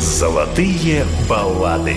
Золотые баллады.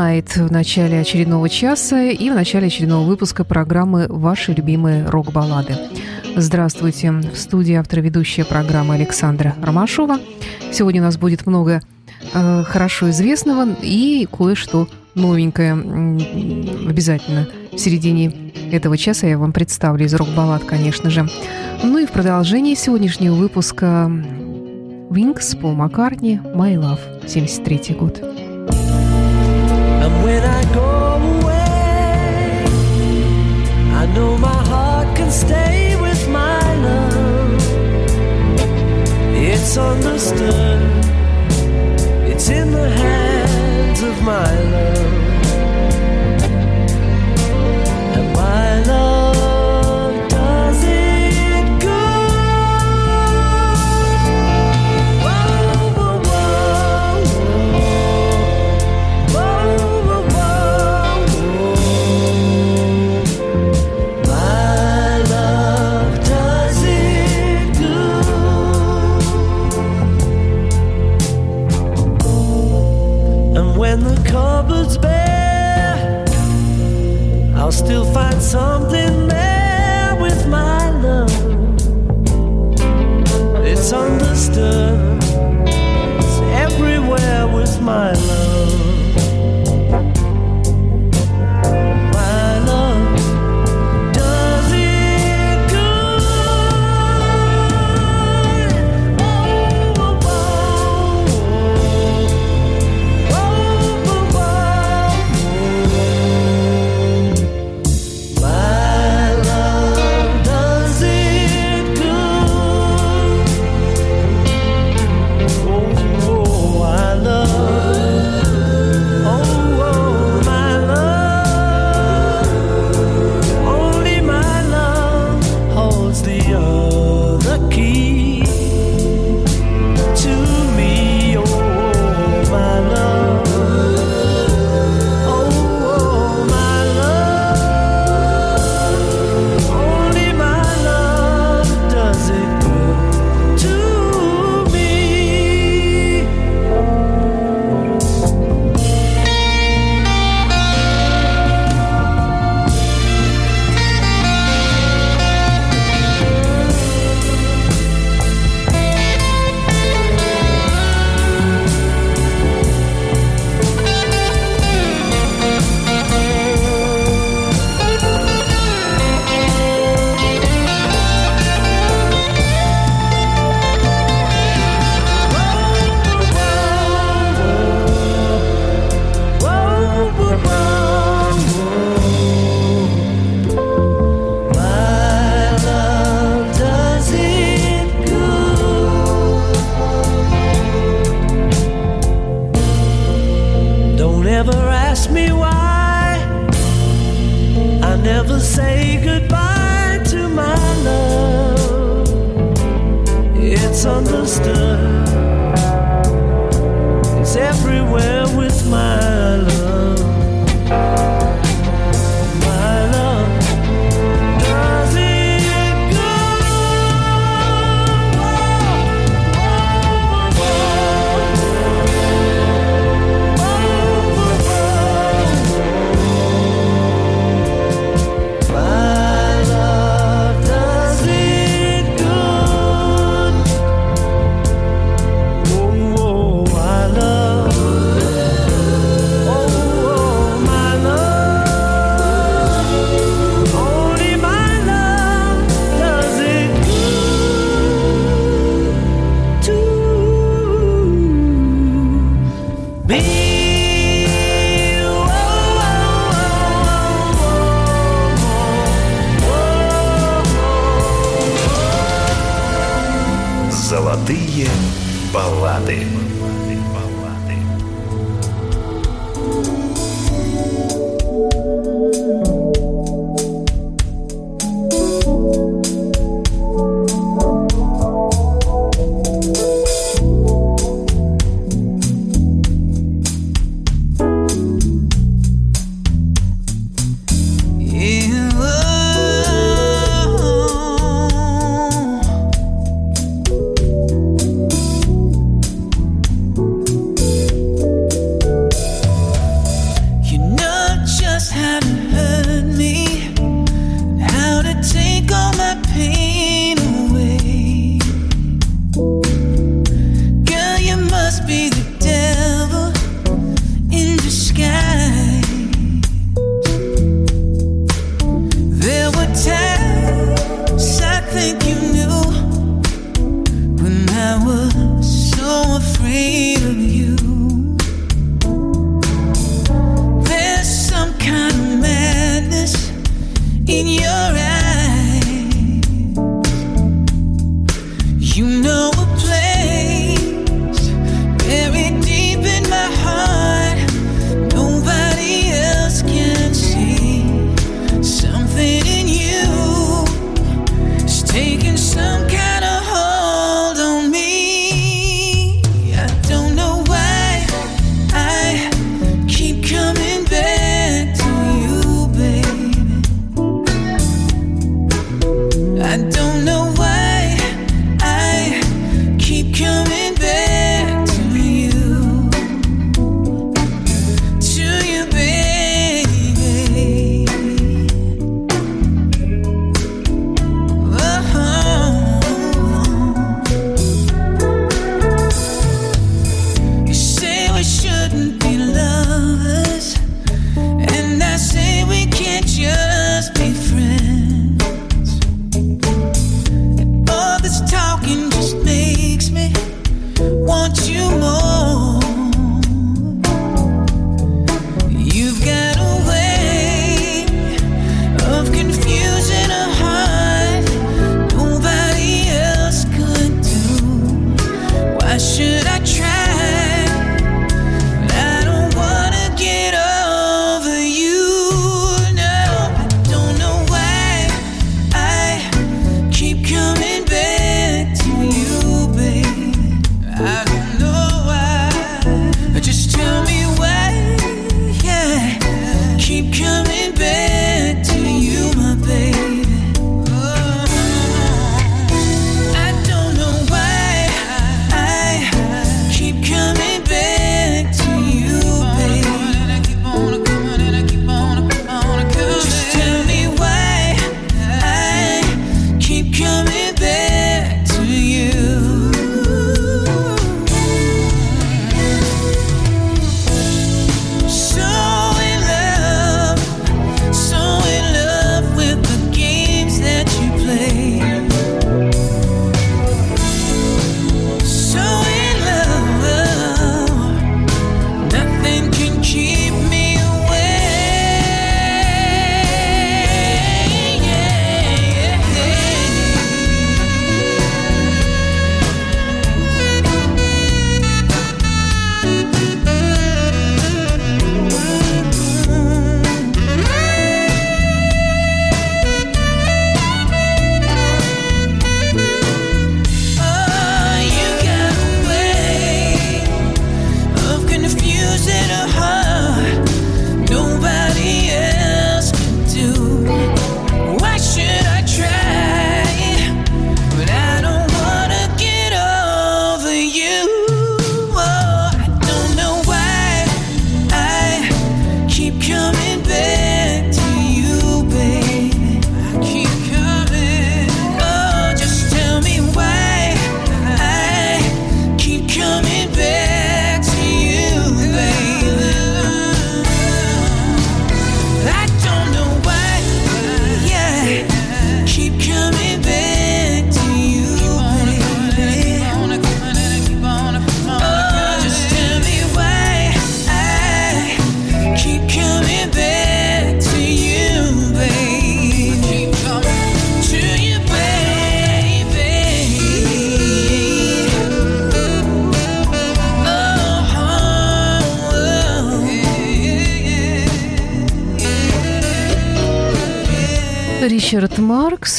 Tonight в начале очередного часа и в начале очередного выпуска программы «Ваши любимые рок-баллады». Здравствуйте. В студии автор-ведущая программы Александра Ромашова. Сегодня у нас будет много э, хорошо известного и кое-что новенькое. Обязательно в середине этого часа я вам представлю из рок-баллад, конечно же. Ну и в продолжении сегодняшнего выпуска Wings, Пол Маккартни, My Love, 73 год. When I go away, I know my heart can stay with my love. It's understood, it's in the hands of my love. And my love cupboard's bare, I'll still find something there with my love. It's understood, it's everywhere with my love.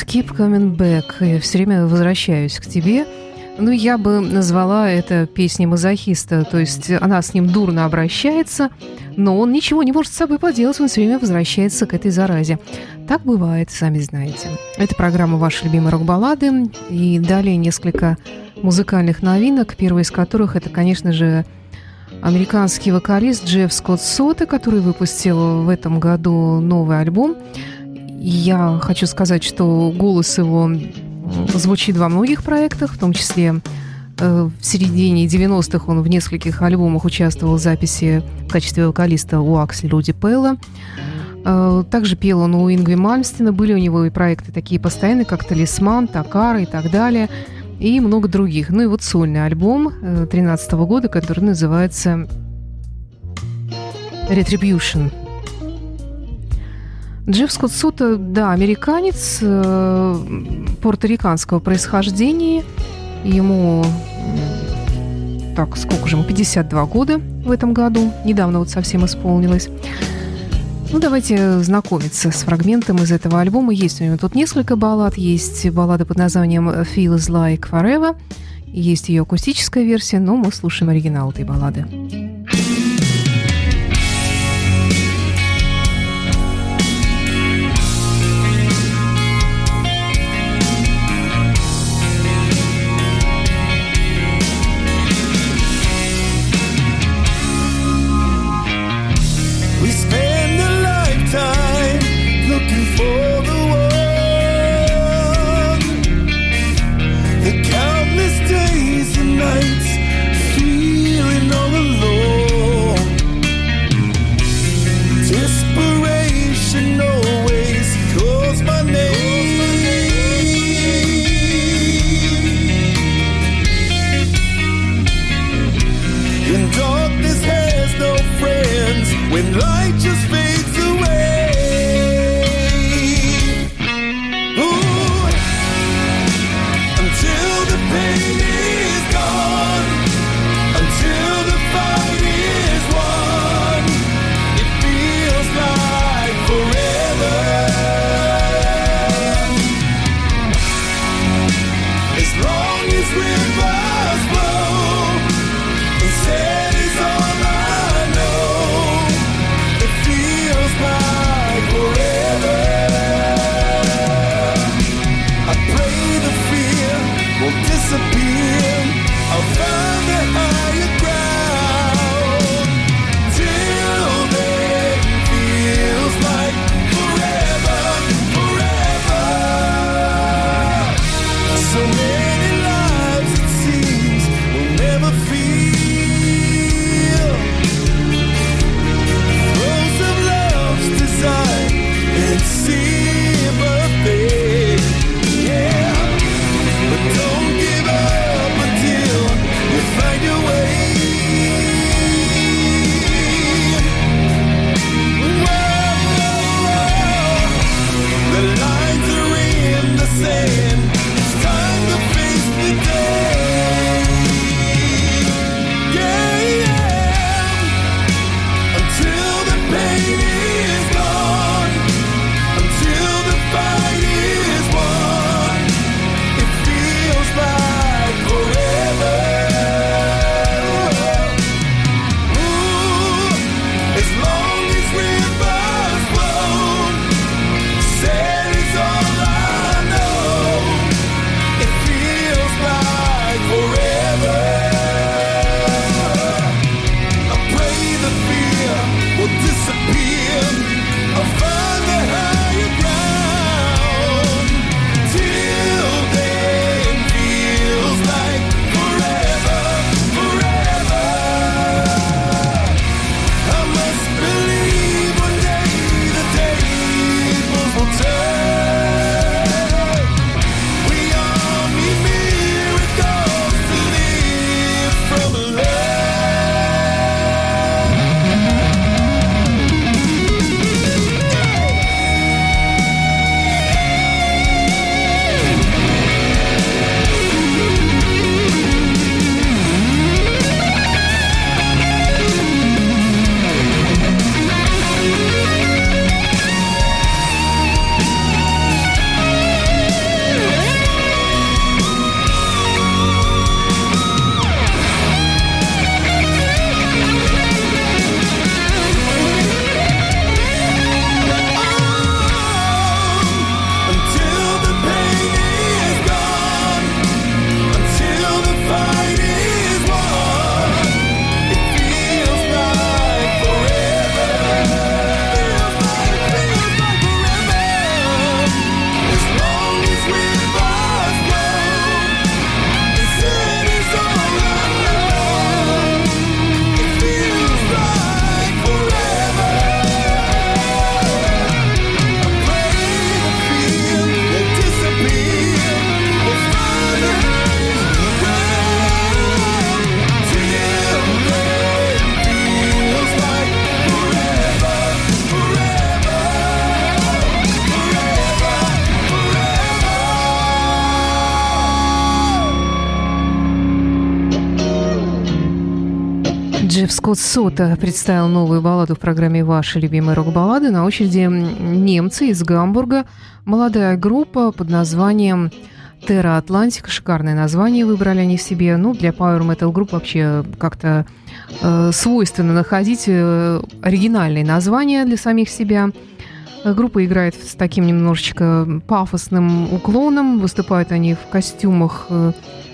Маркс, Keep Coming Back. Я все время возвращаюсь к тебе. Ну, я бы назвала это песней мазохиста. То есть она с ним дурно обращается, но он ничего не может с собой поделать, он все время возвращается к этой заразе. Так бывает, сами знаете. Это программа «Ваши любимые рок-баллады». И далее несколько музыкальных новинок, первая из которых это, конечно же, американский вокалист Джефф Скотт Сота, который выпустил в этом году новый альбом – я хочу сказать, что голос его звучит во многих проектах, в том числе э, в середине 90-х он в нескольких альбомах участвовал в записи в качестве вокалиста у Акселя Руди Пелла. Э, также пел он у Ингви Мальмстена. Были у него и проекты такие постоянные, как «Талисман», «Такара» и так далее. И много других. Ну и вот сольный альбом 2013 э, года, который называется «Retribution». Джефф Скотт Сута, да, американец э, порториканского происхождения. Ему, так, сколько же ему, 52 года в этом году. Недавно вот совсем исполнилось. Ну, давайте знакомиться с фрагментом из этого альбома. Есть у него тут несколько баллад. Есть баллада под названием «Feels Like Forever». Есть ее акустическая версия, но мы слушаем оригинал этой баллады. Скотт Сота представил новую балладу в программе «Ваши любимые рок-баллады». На очереди немцы из Гамбурга. Молодая группа под названием Терра Атлантика. Шикарное название выбрали они себе. Ну, для Power Metal групп вообще как-то э, свойственно находить э, оригинальные названия для самих себя. Группа играет с таким немножечко пафосным уклоном. Выступают они в костюмах э,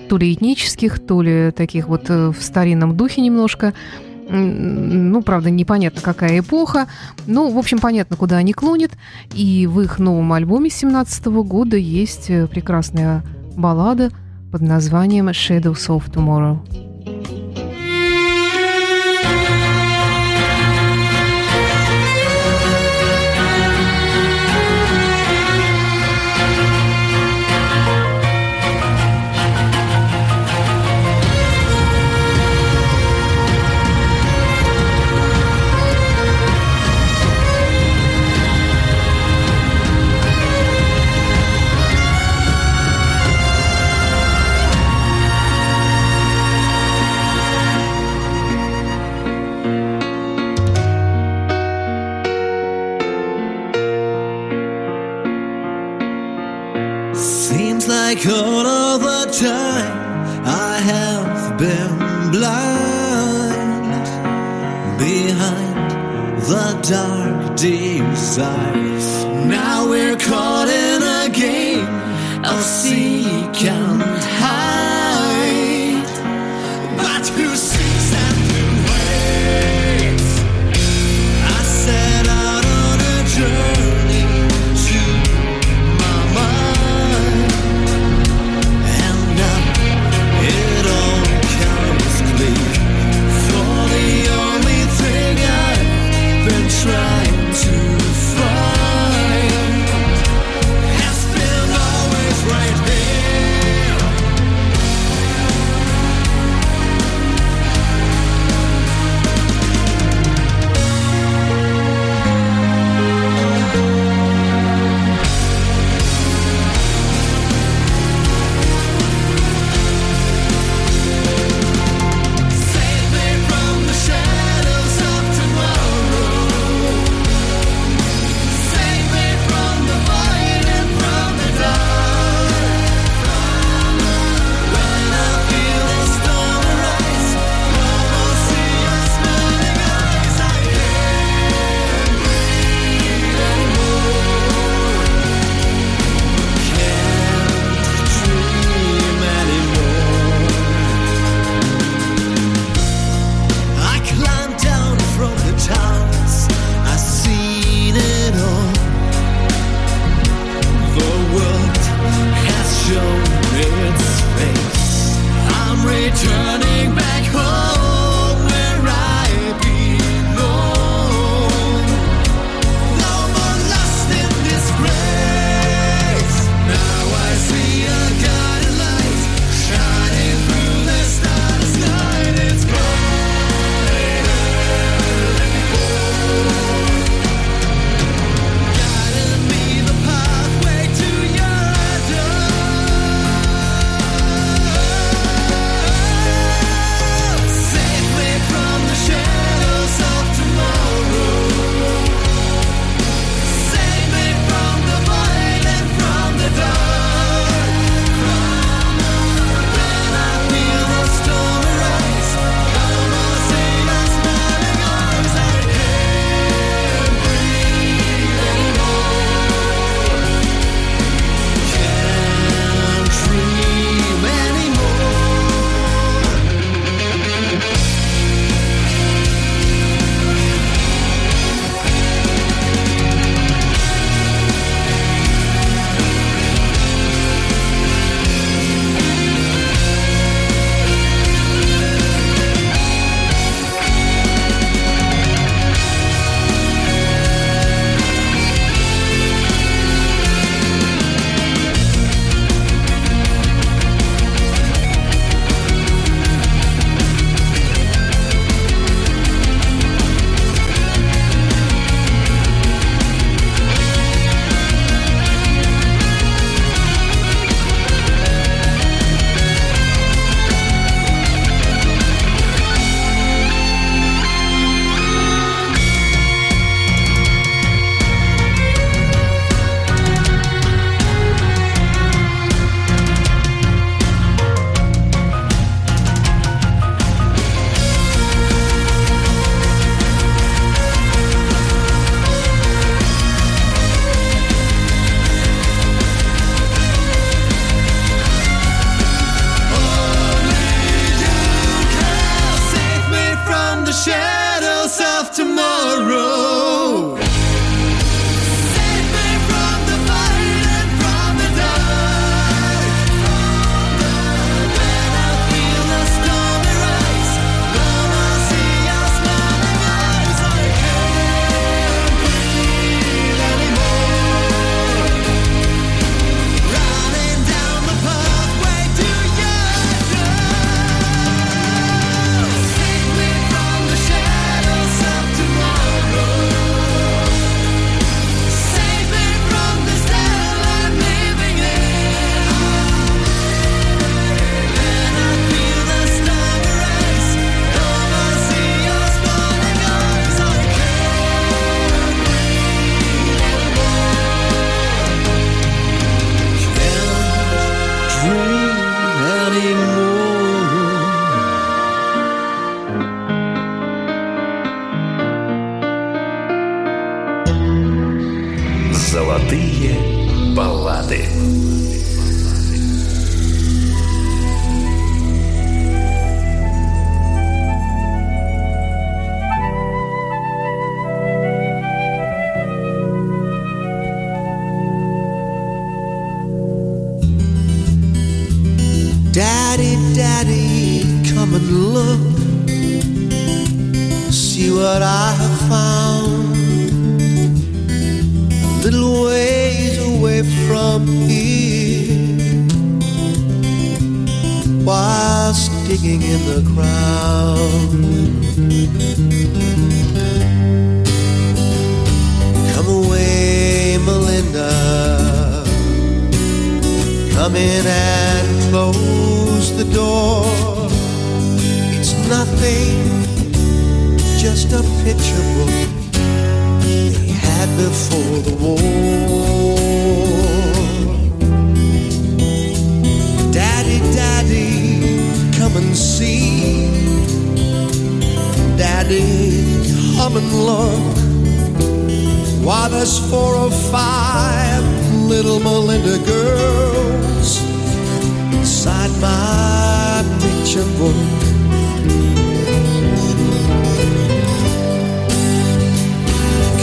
то ли этнических, то ли таких вот э, в старинном духе немножко. Ну, правда, непонятно, какая эпоха. Ну, в общем, понятно, куда они клонят. И в их новом альбоме 17 года есть э, прекрасная баллада под названием «Shadows of Tomorrow». All of the time I have been blind behind the dark desires. Come away, Melinda. Come in and close the door. It's nothing, just a picture book they had before the war. Daddy, Daddy, come and see. Daddy, come and look. Why, there's four or five little Melinda girls inside my picture book.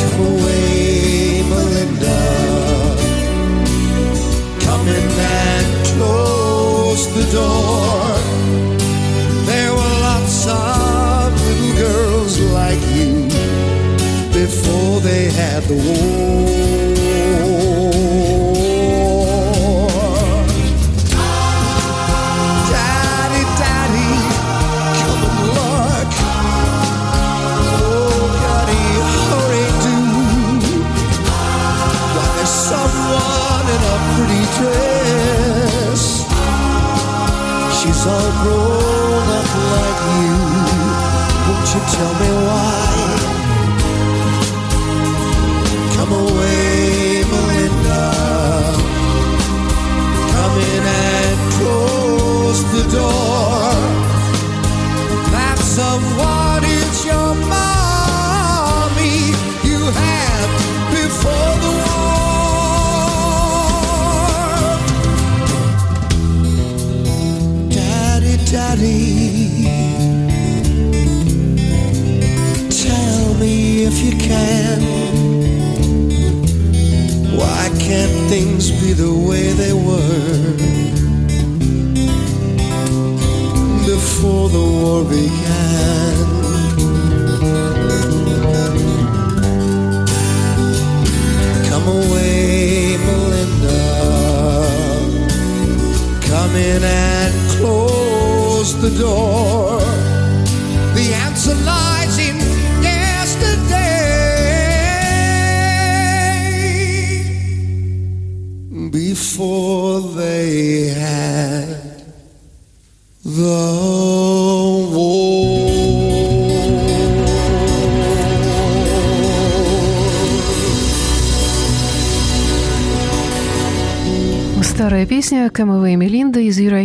Come away, Melinda. Come in and close the door. the wall. Door.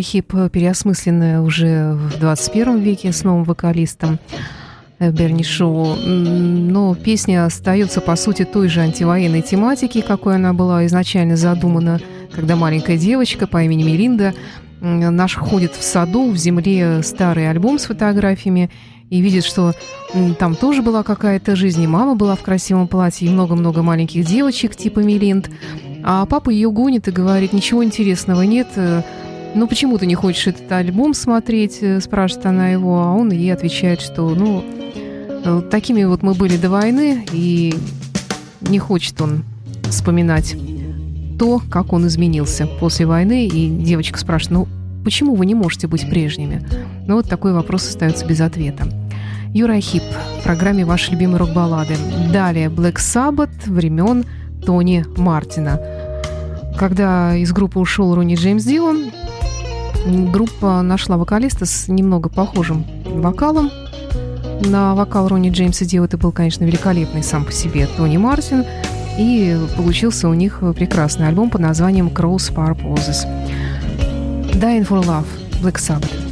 Хип, переосмысленная уже в 21 веке с новым вокалистом э, Берни Шоу. Но песня остается, по сути, той же антивоенной тематики, какой она была изначально задумана, когда маленькая девочка по имени Мелинда м, находит в саду, в земле старый альбом с фотографиями и видит, что там тоже была какая-то жизнь, и мама была в красивом платье, и много-много маленьких девочек типа Мелинд. А папа ее гонит и говорит, ничего интересного нет, э, ну почему ты не хочешь этот альбом смотреть, э, спрашивает она его, а он ей отвечает, что ну э, такими вот мы были до войны, и не хочет он вспоминать то, как он изменился после войны, и девочка спрашивает, ну почему вы не можете быть прежними? Ну вот такой вопрос остается без ответа. Юра Хип в программе «Ваши любимые рок-баллады». Далее Black Sabbath времен Тони Мартина. Когда из группы ушел Ронни Джеймс Дио, группа нашла вокалиста с немного похожим вокалом. На вокал Ронни Джеймса Дио это был, конечно, великолепный сам по себе Тони Мартин. И получился у них прекрасный альбом под названием Cross Far Poses. Dying for Love, Black Sabbath.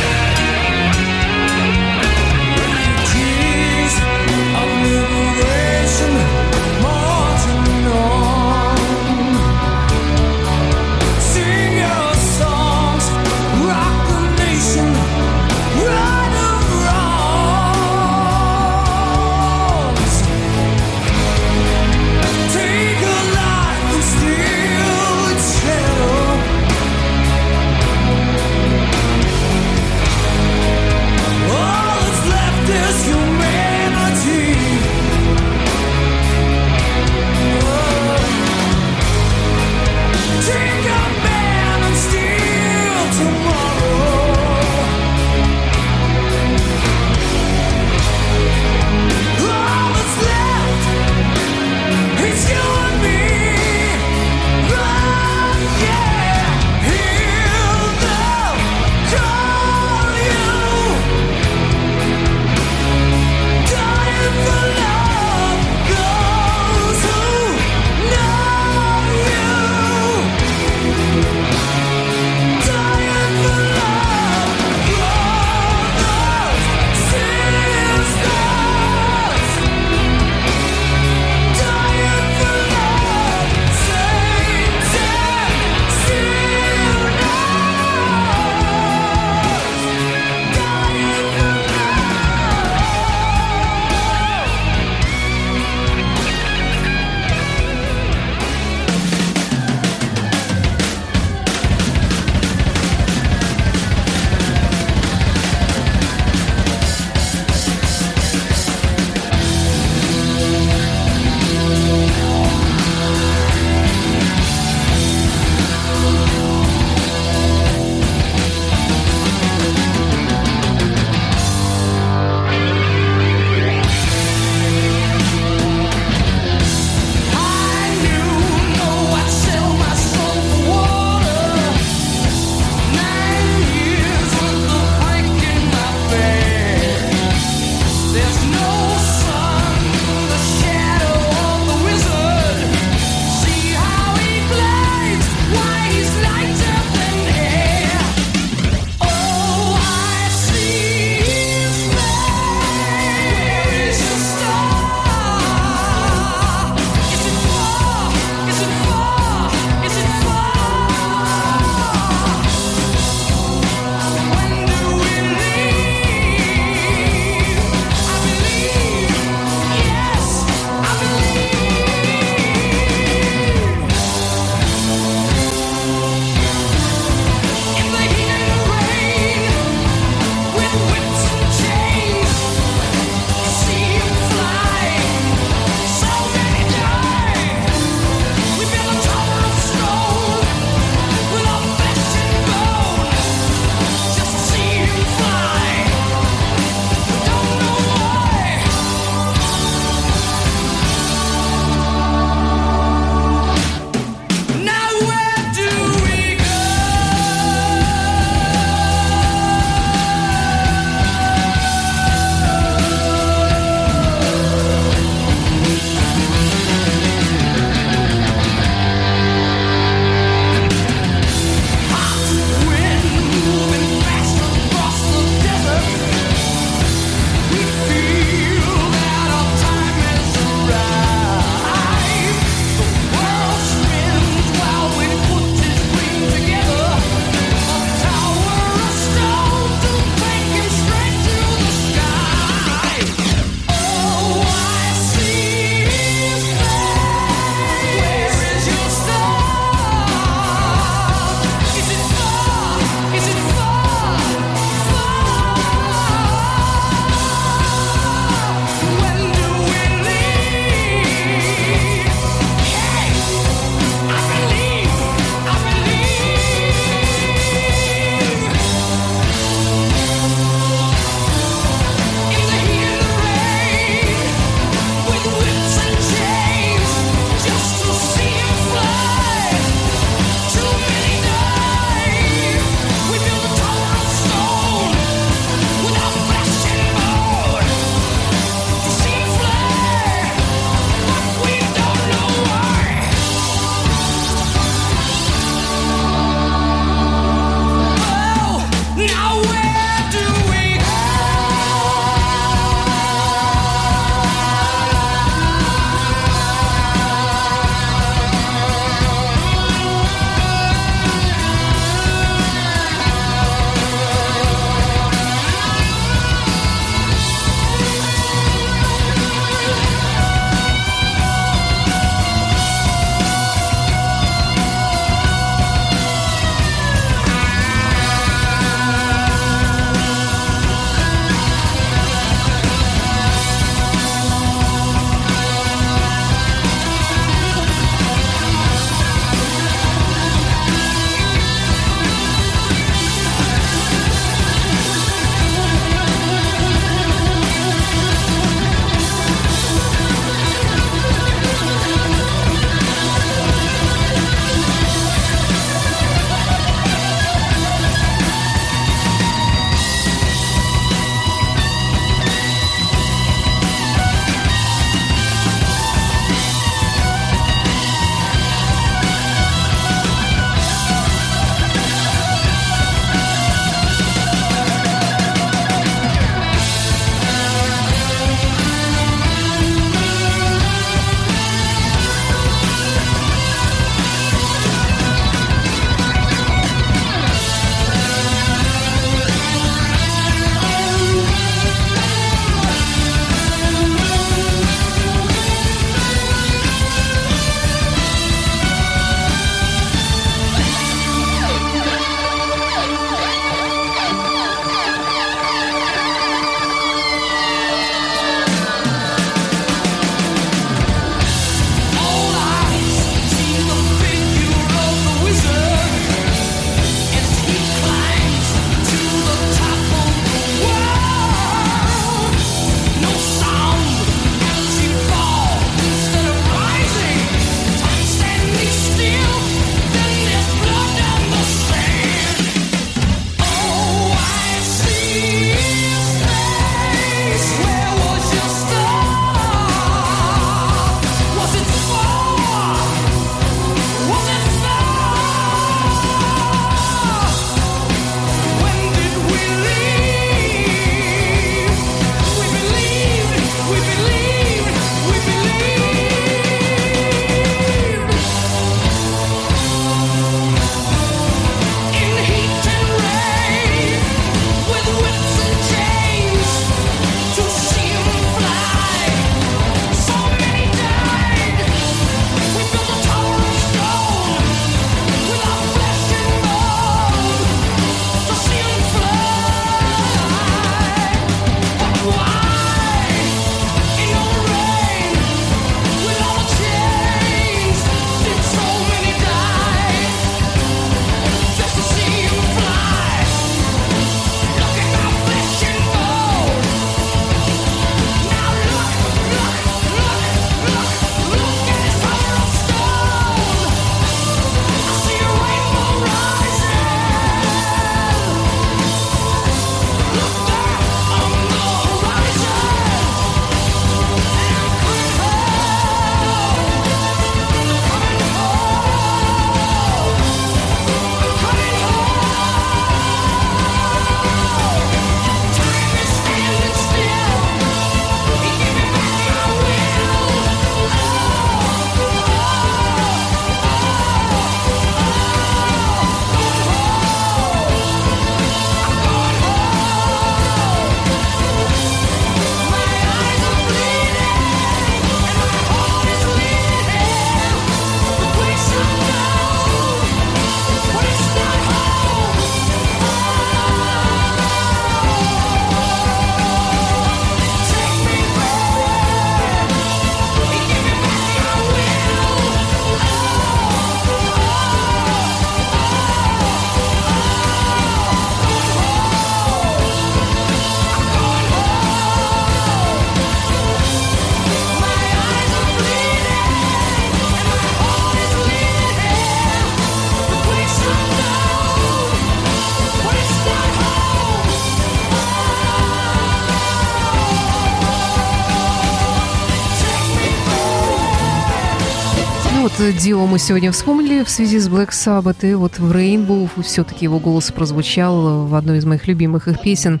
Дио мы сегодня вспомнили в связи с Black Sabbath, и вот в Rainbow все-таки его голос прозвучал в одной из моих любимых их песен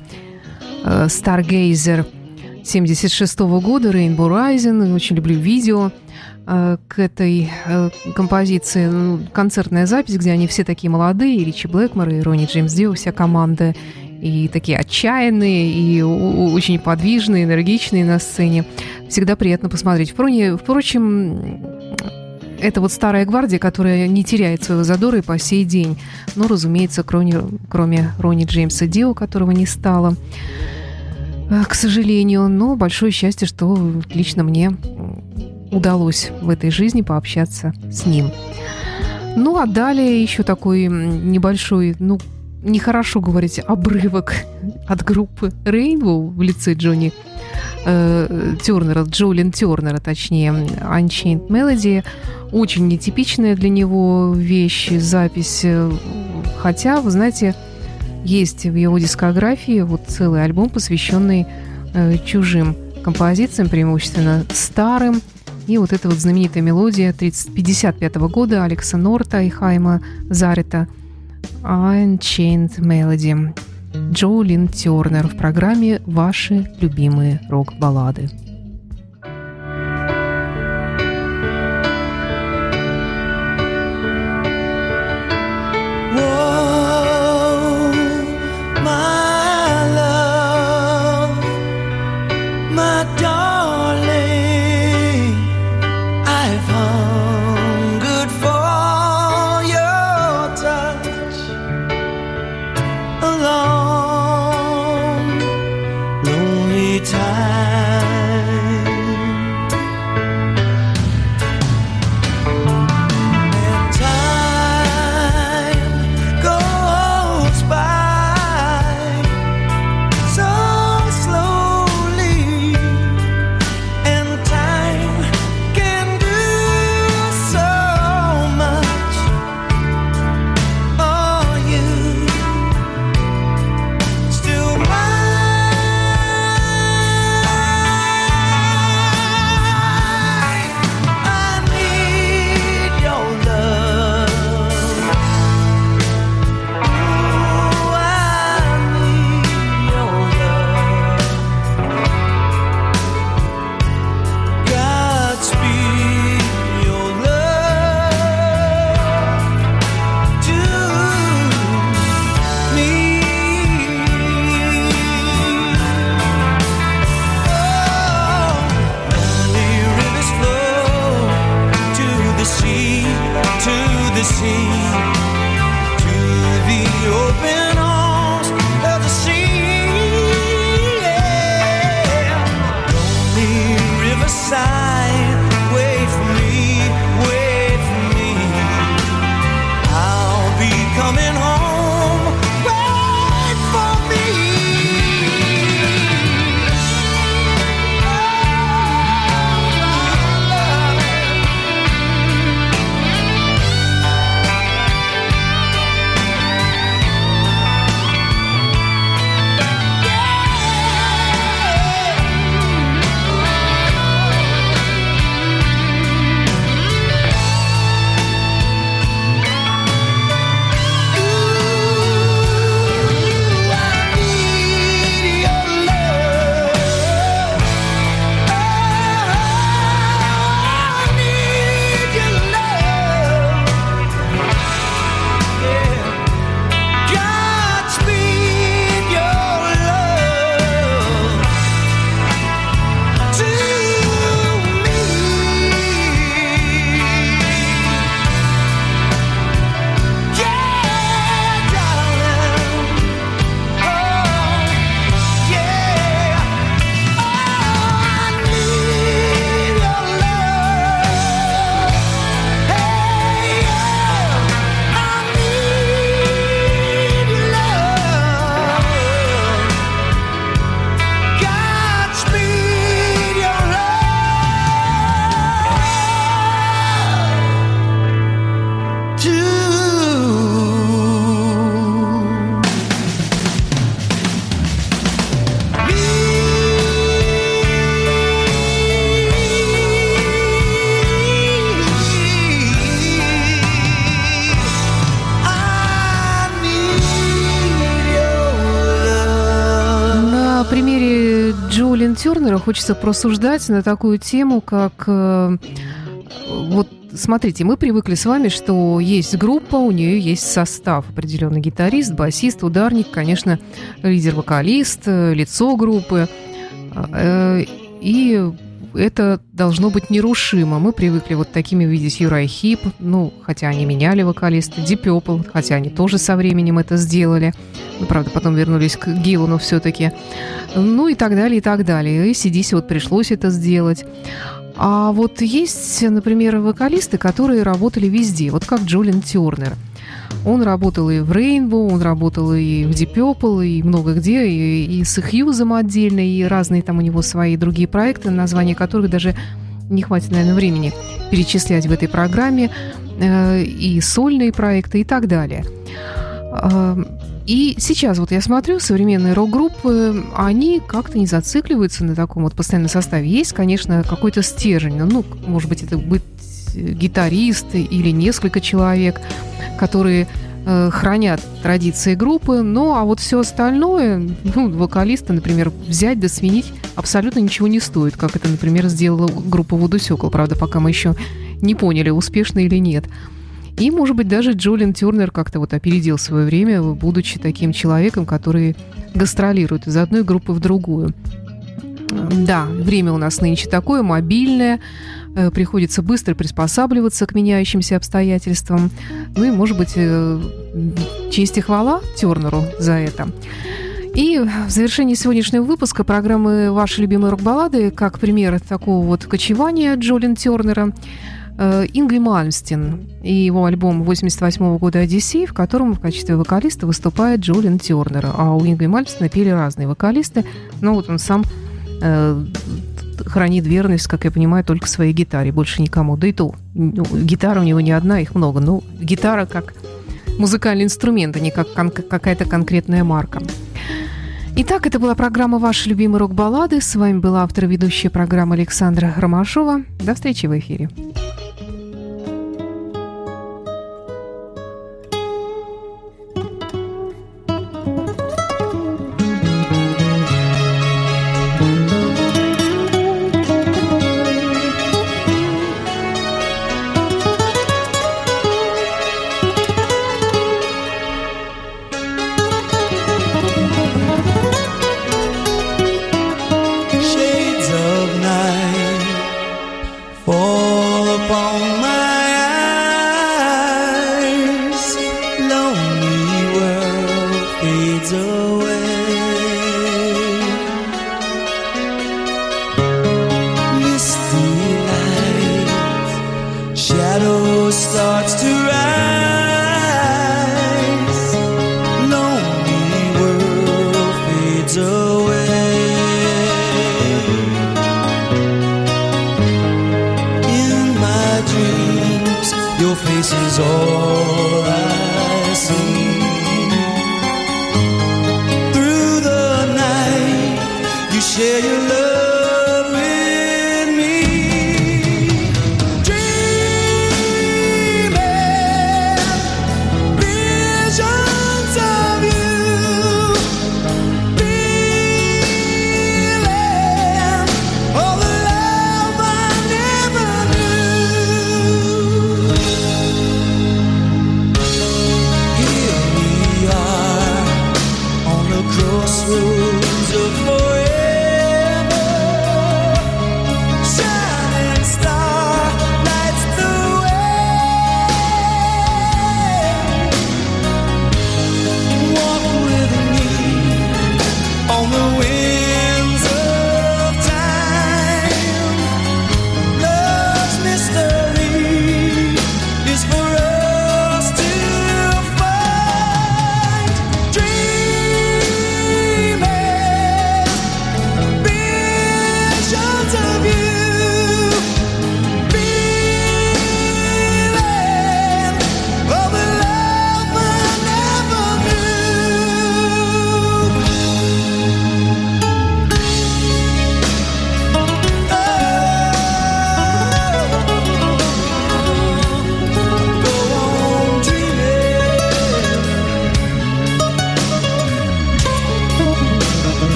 э, Stargazer 76 года, Rainbow Rising. Очень люблю видео э, к этой э, композиции. Ну, Концертная запись, где они все такие молодые, и Ричи Блэкмор, и Ронни Джеймс Дио, вся команда, и такие отчаянные, и очень подвижные, энергичные на сцене. Всегда приятно посмотреть. Впрочем, это вот старая гвардия, которая не теряет своего задора и по сей день. Ну, разумеется, кроме, кроме Ронни Джеймса Дио, которого не стало, э, к сожалению. Но большое счастье, что лично мне удалось в этой жизни пообщаться с ним. Ну, а далее еще такой небольшой, ну, нехорошо говорить, обрывок от группы Rainbow в лице Джонни э, Тернера, Джолин Тернера, точнее, Unchained Melody. Очень нетипичная для него вещь, запись. Хотя, вы знаете, есть в его дискографии вот целый альбом, посвященный э, чужим композициям, преимущественно старым. И вот эта вот знаменитая мелодия 30, 55 года Алекса Норта и Хайма Зарета Unchained Melody. Джолин Тернер в программе «Ваши любимые рок-баллады». Хочется просуждать на такую тему, как э, вот смотрите, мы привыкли с вами, что есть группа, у нее есть состав, определенный гитарист, басист, ударник, конечно, лидер-вокалист, э, лицо группы. Э, И это должно быть нерушимо. Мы привыкли вот такими видеть Юрай Хип, ну, хотя они меняли вокалиста, Purple, хотя они тоже со временем это сделали. Ну, правда, потом вернулись к Гиллану все-таки. Ну и так далее, и так далее. И CDC вот пришлось это сделать. А вот есть, например, вокалисты, которые работали везде, вот как Джолин Тернер. Он работал и в Rainbow, он работал и в Deep Purple, и много где, и, и с Хьюзом отдельно, и разные там у него свои другие проекты, названия которых даже не хватит, наверное, времени перечислять в этой программе, э, и сольные проекты и так далее. Э, И сейчас вот я смотрю, современные рок-группы, они как-то не зацикливаются на таком вот постоянном составе. Есть, конечно, какой-то стержень. Ну, может быть, это быть гитарист или несколько человек, которые э, хранят традиции группы. Ну, а вот все остальное, ну, вокалиста, например, взять да сменить абсолютно ничего не стоит, как это, например, сделала группа Circle. Правда, пока мы еще не поняли, успешно или нет. И, может быть, даже Джолин Тернер как-то вот опередил свое время, будучи таким человеком, который гастролирует из одной группы в другую. Да, время у нас нынче такое, мобильное, э, приходится быстро приспосабливаться к меняющимся обстоятельствам. Ну и, может быть, э, честь и хвала Тернеру за это. И в завершении сегодняшнего выпуска программы «Ваши любимые рок-баллады» как пример такого вот кочевания Джолин Тернера э, Ингви Мальмстин и его альбом 88 года «Одиссей», в котором в качестве вокалиста выступает Джолин Тернер. А у Ингви Мальмстина пели разные вокалисты, но вот он сам хранит верность, как я понимаю, только своей гитаре, больше никому. Да и то, ну, гитара у него не одна, их много. Но гитара как музыкальный инструмент, а не как кон- какая-то конкретная марка. Итак, это была программа «Ваши любимые рок-баллады». С вами была автор ведущая программы Александра Ромашова. До встречи в эфире.